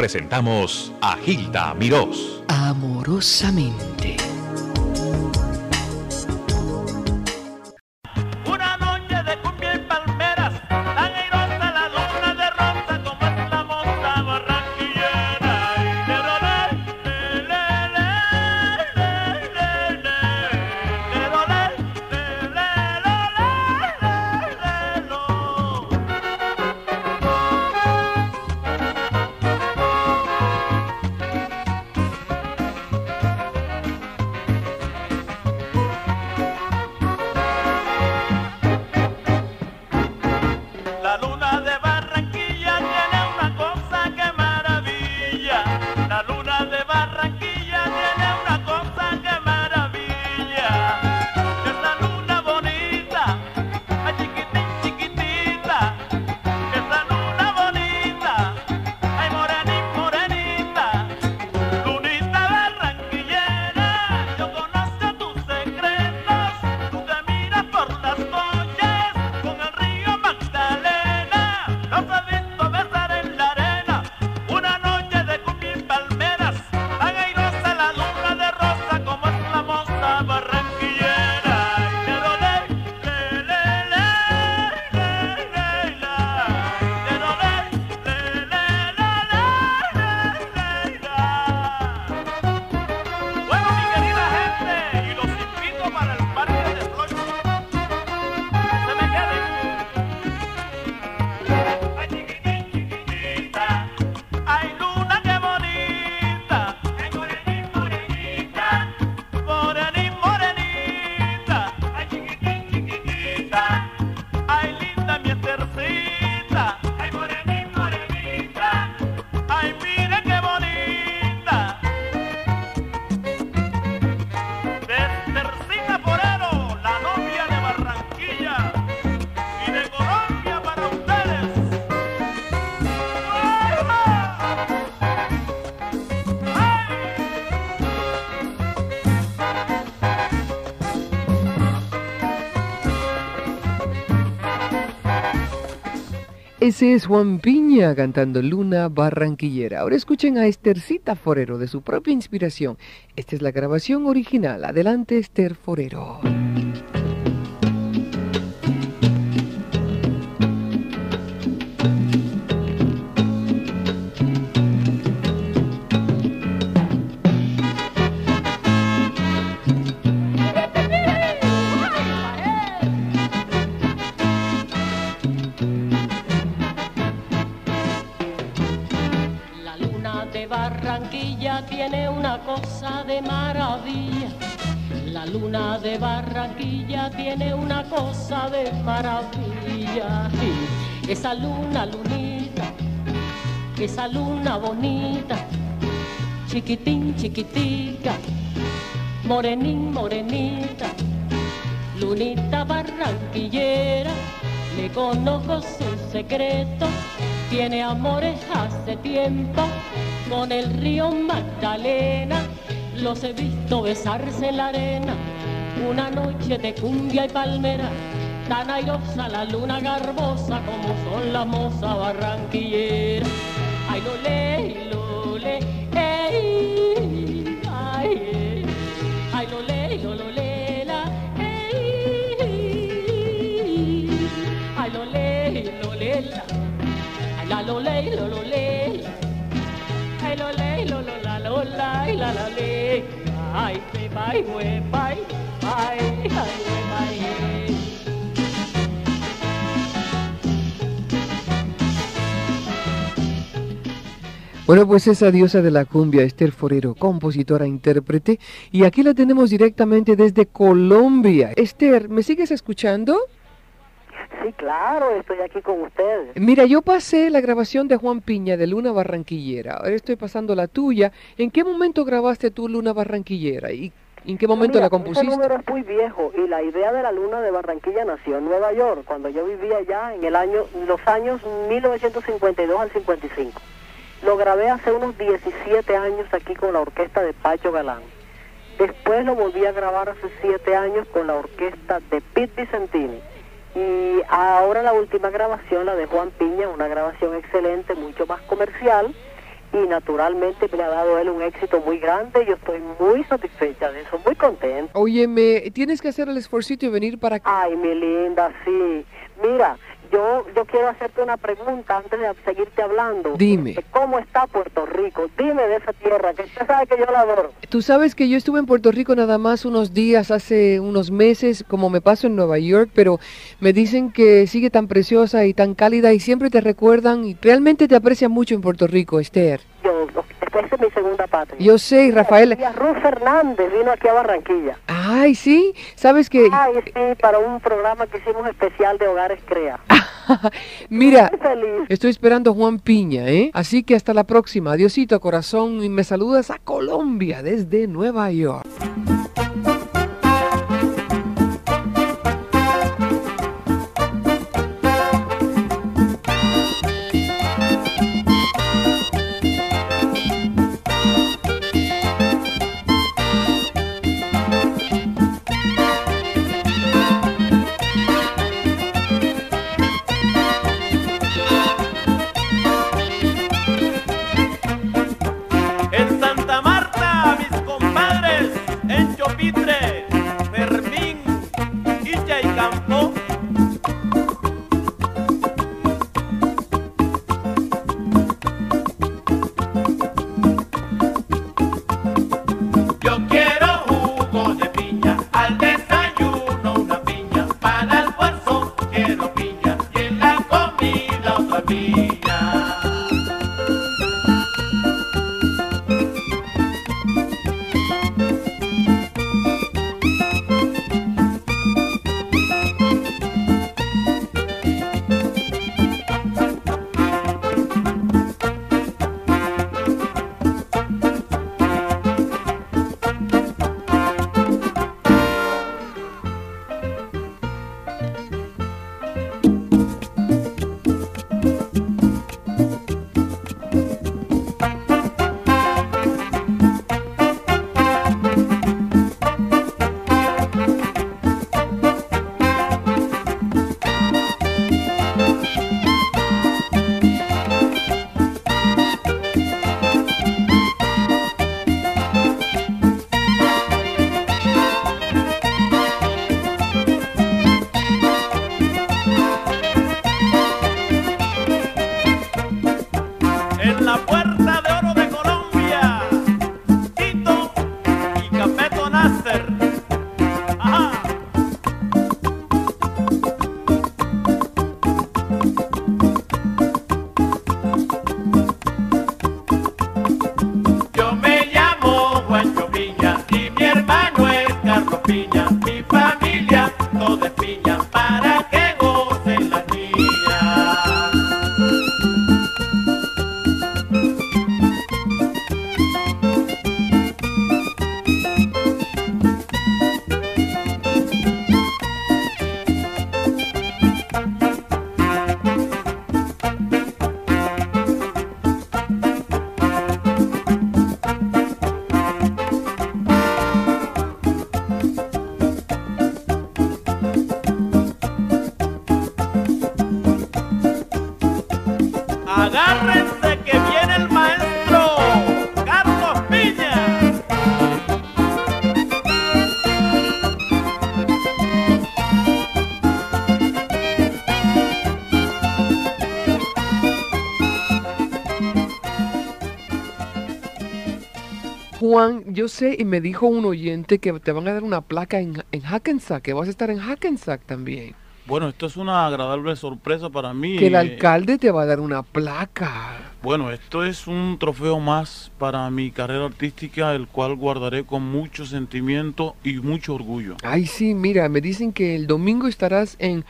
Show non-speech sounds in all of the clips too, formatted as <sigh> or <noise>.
presentamos a Gilda Mirós. Amorosamente. Ese es Juan Piña cantando Luna Barranquillera. Ahora escuchen a Estercita Forero de su propia inspiración. Esta es la grabación original. Adelante, Esther Forero. De maravilla. Esa luna, lunita, esa luna bonita, chiquitín, chiquitica, morenín, morenita, lunita barranquillera, le conozco su secreto, tiene amores hace tiempo con el río Magdalena, los he visto besarse en la arena una noche de cumbia y palmera, tan airosa la luna garbosa como son las mozas barranquilleras. Ay, lo le, lo le, ey, pues esa diosa de la cumbia, Esther Forero, compositora, intérprete, y aquí la tenemos directamente desde Colombia. Esther, ¿me sigues escuchando? Sí, claro, estoy aquí con ustedes. Mira, yo pasé la grabación de Juan Piña de Luna Barranquillera, ahora estoy pasando la tuya. ¿En qué momento grabaste tú Luna Barranquillera? ¿Y ¿En qué momento la compusiste? Ese número es muy viejo y la idea de la luna de Barranquilla nació en Nueva York, cuando yo vivía allá en el año, los años 1952 al 55. Lo grabé hace unos 17 años aquí con la orquesta de Pacho Galán. Después lo volví a grabar hace 7 años con la orquesta de Pete Vicentini. Y ahora la última grabación, la de Juan Piña, una grabación excelente, mucho más comercial, y naturalmente me ha dado él un éxito muy grande. Yo estoy muy satisfecha de eso, muy contenta. Oye, me tienes que hacer el esforcito y venir para acá. Ay, mi linda, sí. Mira, yo, yo quiero hacerte una pregunta antes de seguirte hablando. Dime. ¿Cómo está Puerto Rico? Dime de esa tierra, que usted sabe que yo la adoro. Tú sabes que yo estuve en Puerto Rico nada más unos días, hace unos meses, como me paso en Nueva York, pero me dicen que sigue tan preciosa y tan cálida y siempre te recuerdan y realmente te aprecian mucho en Puerto Rico, Esther. Yo, esta es mi segunda patria. Yo sé, y Rafael... Y a Ruth Fernández vino aquí a Barranquilla. Ay, sí, sabes que... Ay, sí, para un programa que hicimos especial de Hogares Crea. <laughs> Mira, feliz. estoy esperando a Juan Piña, ¿eh? Así que hasta la próxima. Adiosito, corazón, y me saludas a Colombia desde Nueva York. Juan, yo sé y me dijo un oyente que te van a dar una placa en, en Hackensack, que vas a estar en Hackensack también. Bueno, esto es una agradable sorpresa para mí. Que el alcalde te va a dar una placa. Bueno, esto es un trofeo más para mi carrera artística, el cual guardaré con mucho sentimiento y mucho orgullo. Ay, sí, mira, me dicen que el domingo estarás en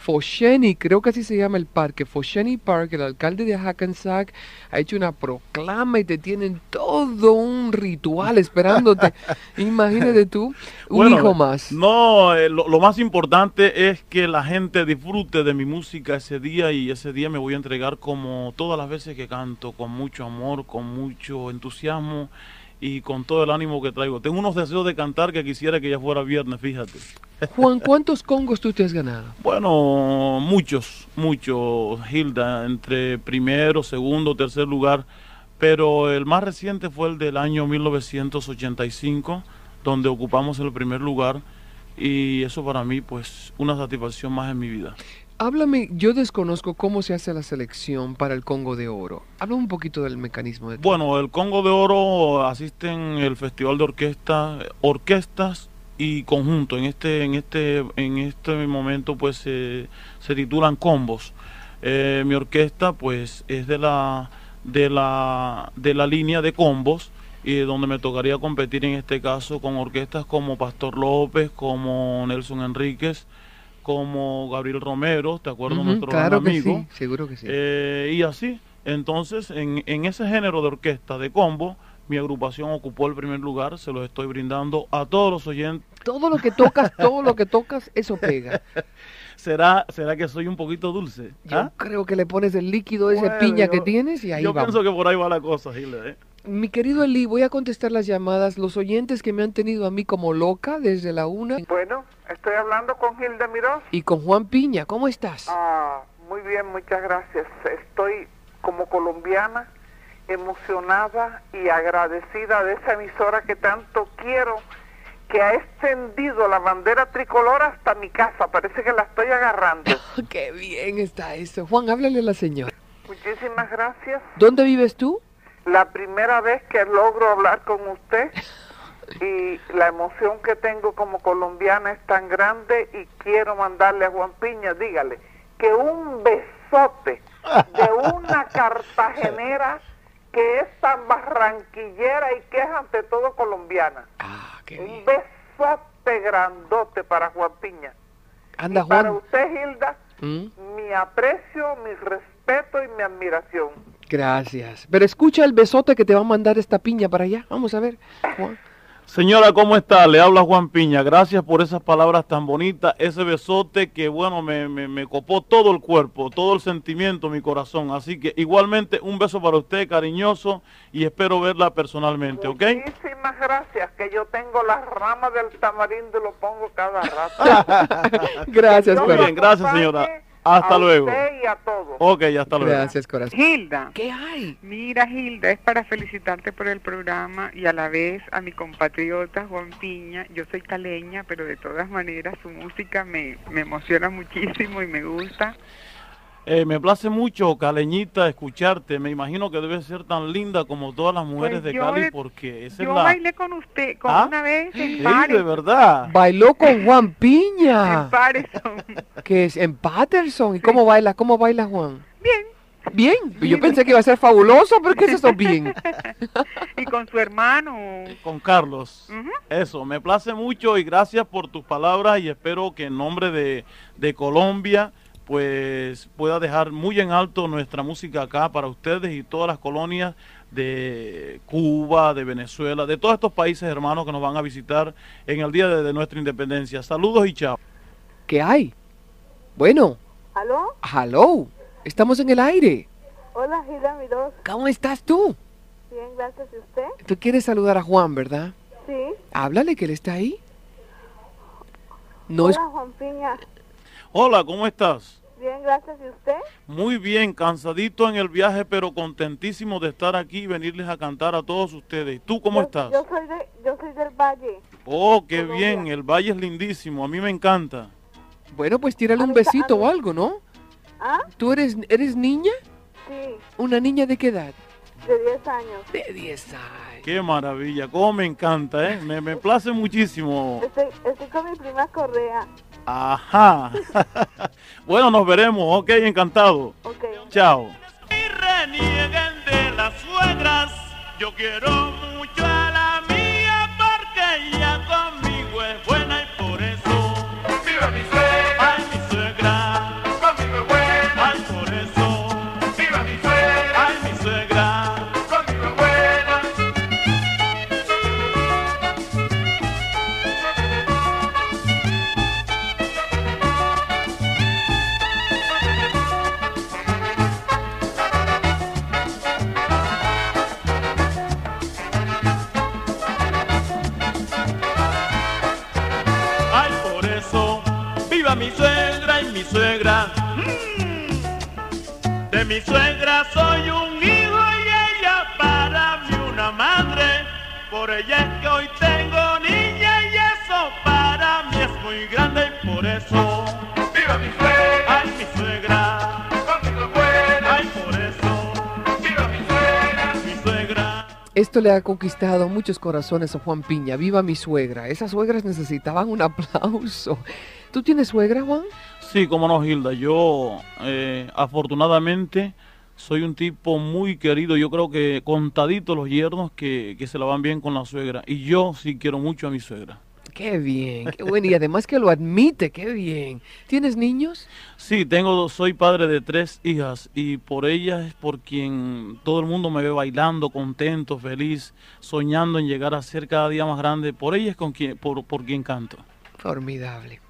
Fosheni, creo que así se llama el parque, Fosheni Park, el alcalde de Hackensack ha hecho una proclama y te tienen todo un ritual esperándote. <laughs> Imagínate tú, un Bueno, hijo más. No, eh, lo, lo más importante es que la gente disfrute de mi música ese día y ese día me voy a entregar como todas las veces que canto, con mucho amor, con mucho entusiasmo y con todo el ánimo que traigo. Tengo unos deseos de cantar que quisiera que ya fuera viernes, fíjate. <laughs> Juan, ¿cuántos congos tú te has ganado? Bueno, muchos, muchos, Hilda, entre primero, segundo, tercer lugar, pero el más reciente fue el del año 1985, donde ocupamos el primer lugar y eso para mí pues una satisfacción más en mi vida. Háblame, yo desconozco cómo se hace la selección para el Congo de Oro. Habla un poquito del mecanismo de Bueno, el Congo de Oro asisten el Festival de Orquesta, orquestas y conjuntos. En este, en este, en este momento pues se titulan combos. Eh, mi orquesta pues es de la de la de la línea de combos y donde me tocaría competir en este caso con orquestas como Pastor López, como Nelson Enríquez, como Gabriel Romero, ¿te acuerdas? Ujú, Nuestro claro gran que amigo. sí, seguro que sí. Eh, y así, entonces, en, en ese género de orquesta de combo, mi agrupación ocupó el primer lugar, se los estoy brindando a todos los oyentes. todo lo que tocas, todo lo que tocas, eso pega. <laughs> ¿Será, será que soy un poquito dulce? Yo ¿Ah? creo que le pones el líquido de ese Bueno, piña yo- que tienes y ahí Yo vamos. pienso que por ahí va la cosa, Gilda, ¿eh? Mi querido Eli, voy a contestar las llamadas. Los oyentes que me han tenido a mí como loca desde la una Bueno, estoy hablando con Gilda Mirós. y con Juan Piña. ¿Cómo estás? Ah, muy bien, muchas gracias. Estoy como colombiana emocionada y agradecida de esa emisora que tanto quiero, que ha extendido la bandera tricolor hasta mi casa. Parece que la estoy agarrando. <laughs> Qué bien está eso. Juan, háblale a la señora. Muchísimas gracias. ¿Dónde vives tú? La primera vez que logro hablar con usted <laughs> y la emoción que tengo como colombiana es tan grande y quiero mandarle a Juan Piña, dígale, que un besote de una <laughs> cartagenera que es tan barranquillera y que es ante todo colombiana. Ah, qué Un bien. besote grandote para Juan Piña. Anda, y para Juan. usted, Hilda, ¿Mm? mi aprecio, mi respeto y mi admiración. Gracias. Pero escucha el besote que te va a mandar esta piña para allá. Vamos a ver, Juan. Señora, ¿cómo está? Le habla Juan Piña. Gracias por esas palabras tan bonitas, ese besote que, bueno, me, me, me copó todo el cuerpo, todo el sentimiento, mi corazón. Así que igualmente un beso para usted, cariñoso, y espero verla personalmente, ¿ok? Muchísimas gracias, que yo tengo las ramas del tamarindo y lo pongo cada rato. <laughs> <laughs> Gracias, Dios Muy bien, gracias, señora. Hasta a luego. usted y a todos. Ok, hasta luego. Gracias, corazón. Hilda, ¿Qué hay? mira Hilda, es para felicitarte por el programa y a la vez a mi compatriota Juan Piña. Yo soy caleña, pero de todas maneras su música me, me emociona muchísimo y me gusta. Eh, me place mucho, Caleñita, escucharte. Me imagino que debe ser tan linda como todas las mujeres Pues de Cali, porque esa Yo es la... bailé con usted, con ¿Ah? una vez en Sí, de verdad. Bailó con Juan Piña. En Patterson. Que es en Patterson. ¿Y cómo baila? ¿Cómo baila Juan? Bien. Bien. Yo pensé que iba a ser fabuloso, pero ¿qué es eso bien? <laughs> y con su hermano. Con Carlos. Eso, me place mucho y gracias por tus palabras y espero que en nombre de, de Colombia pues pueda dejar muy en alto nuestra música acá para ustedes y todas las colonias de Cuba, de Venezuela, de todos estos países hermanos que nos van a visitar en el día de, de nuestra independencia. Saludos y chao. ¿Qué hay? Bueno, ¿Aló? hello. Estamos en el aire. Hola, Gilda Mirós. ¿Cómo estás tú? Bien, gracias. ¿Y usted? Tú quieres saludar a Juan, ¿verdad? Sí. Háblale que él está ahí. No es... Hola, Juan Piña. Hola, ¿cómo estás? Bien, gracias. ¿Y usted? Muy bien, cansadito en el viaje, pero contentísimo de estar aquí y venirles a cantar a todos ustedes. ¿Tú cómo Yo- estás? Yo soy, de, yo soy del Valle. Oh, qué Colombia. bien, el valle es lindísimo, a mí me encanta. Bueno, pues tírale un besito o algo, ¿no? ¿Ah? ¿Tú eres, eres niña? Sí, ¿Una niña de qué edad? De 10 años. De 10 años. Qué maravilla, cómo me encanta, ¿eh? Me, me place muchísimo. Estoy, estoy con mi prima Correa. Ajá. <laughs> bueno, nos veremos, ok, encantado. Ok. Chao. y renieguen de las suegras. Yo quiero mucho por ella es que hoy tengo niña y eso para mí es muy grande y por eso. ¡Viva mi suegra! ¡Ay, mi suegra! ¡Conmigo buena! ¡Ay, por eso! ¡Viva mi suegra! ¡Mi suegra! Esto le ha conquistado muchos corazones a Juan Piña. Viva mi suegra. Esas suegras necesitaban un aplauso. ¿Tú tienes suegra, Juan? Sí, como no, Hilda. Yo, eh, afortunadamente, soy un tipo muy querido. Yo creo que contaditos los yernos que, que se la van bien con la suegra. Y yo sí quiero mucho a mi suegra. Qué bien, qué bueno. Y además que lo admite, qué bien. ¿Tienes niños? Sí, tengo, soy padre de tres hijas y por ellas es por quien todo el mundo me ve bailando, contento, feliz, soñando en llegar a ser cada día más grande. Por ellas es con quien, por, por quien canto. Formidable.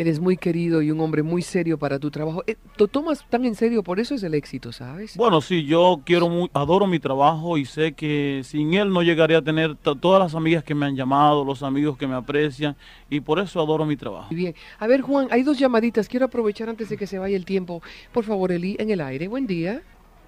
Eres muy querido y un hombre muy serio para tu trabajo. Eh, Lo tomas tan en serio, por eso es el éxito, ¿sabes? Bueno, sí, yo quiero mu- adoro mi trabajo y sé que sin él no llegaría a tener to- todas las amigas que me han llamado, los amigos que me aprecian y por eso adoro mi trabajo. Muy bien. A ver, Juan, hay dos llamaditas. Quiero aprovechar antes de que se vaya el tiempo. Por favor, Eli, en el aire. Buen día.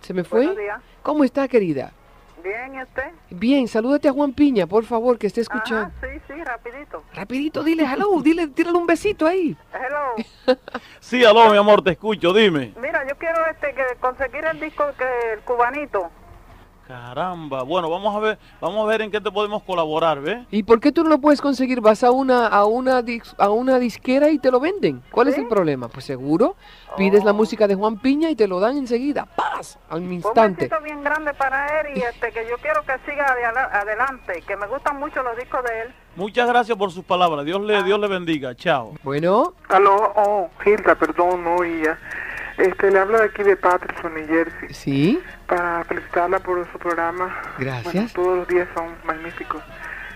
¿Se me fue? Buenos días. ¿Cómo está, querida? Bien, ¿y usted? Bien, salúdate a Juan Piña, por favor, que esté escuchando. Ajá, sí, sí, rapidito. Rapidito, dile hello, <laughs> dile, tírale un besito ahí. Hello. <laughs> Sí, aló, mi amor, te escucho, dime. Mira, yo quiero este que conseguir el disco que el cubanito. Caramba, bueno, vamos a ver, vamos a ver en qué te podemos colaborar, ¿ves? ¿Y por qué tú no lo puedes conseguir? Vas a una, a una, dis- a una disquera y te lo venden. ¿Cuál es el problema? Pues seguro, pides la Oh. música de Juan Piña y te lo dan enseguida. ¡Paz! Al Un instante. besito bien grande para él y este que yo quiero que siga adelante, que me gustan mucho los discos de él. Muchas gracias por sus palabras. Dios le, Dios le bendiga. Chao. Bueno, Aló, oh, Hilda, perdón, no oía. Este, le hablo de aquí de Patterson, New Jersey, sí, para felicitarla por su programa. Gracias. Bueno, todos los días son magníficos.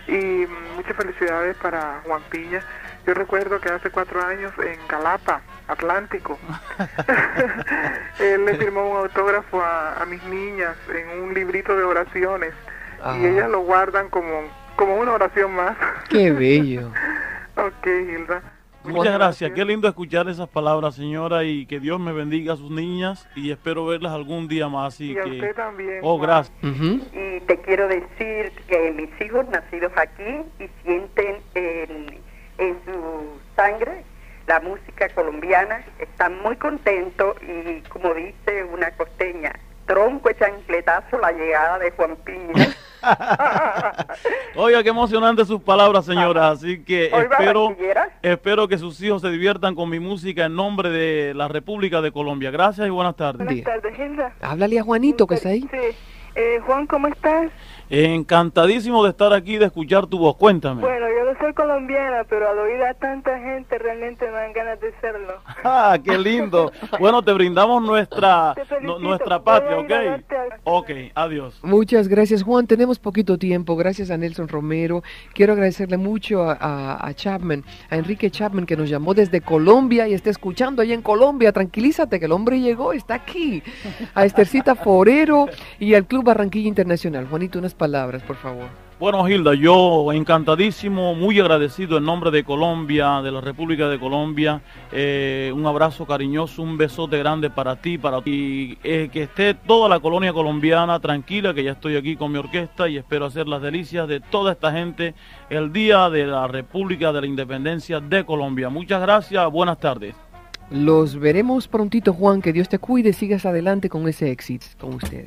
Y mm, muchas felicidades para Juan Piña. Yo recuerdo que hace cuatro años en Calapa, Atlántico, <laughs> <laughs> él le firmó un autógrafo a, a mis niñas en un librito de oraciones. Ah. Y ellas lo guardan como, como una oración más. qué bello. <laughs> ok, Hilda. Muchas gracias. Qué lindo escuchar esas palabras, señora, y que Dios me bendiga a sus niñas y espero verlas algún día más. Así Y a que... usted también. Oh, gracias. Y te quiero decir que mis hijos nacidos aquí y sienten en, en su sangre la música colombiana, están muy contentos y como dice una costeña, tronco de chancletazo la llegada de Juan Piña. <laughs> <laughs> Oiga, qué emocionante sus palabras, señora. Así que espero, espero que sus hijos se diviertan con mi música en nombre de la República de Colombia. Gracias y buenas tardes. Día. tardes, Hilda. Háblale a Juanito que está ahí. Sí. Eh, Juan, ¿cómo estás? Encantadísimo de estar aquí, de escuchar tu voz. Cuéntame. Bueno, yo no soy colombiana, pero al oír a tanta gente realmente me dan ganas de serlo. <laughs> Ah, qué lindo. Bueno, te brindamos nuestra, Te nuestra patria, a ¿ok? Ok, adiós. Muchas gracias, Juan. Tenemos poquito tiempo. Gracias a Nelson Romero. Quiero agradecerle mucho a, a- a Chapman, a Enrique Chapman, que nos llamó desde Colombia y está escuchando ahí en Colombia. Tranquilízate que el hombre llegó, está aquí. A Estercita Forero y al Club Barranquilla Internacional. Juanito, unas palabras, por favor. Bueno, Hilda, yo encantadísimo, muy agradecido en nombre de Colombia, de la República de Colombia. Eh, un abrazo cariñoso, un besote grande para ti, para ti. Eh, que esté toda la colonia colombiana tranquila, que ya estoy aquí con mi orquesta y espero hacer las delicias de toda esta gente el día de la República de la Independencia de Colombia. Muchas gracias, buenas tardes. Los veremos prontito, Juan. Que Dios te cuide. Sigas adelante con ese éxito con ustedes.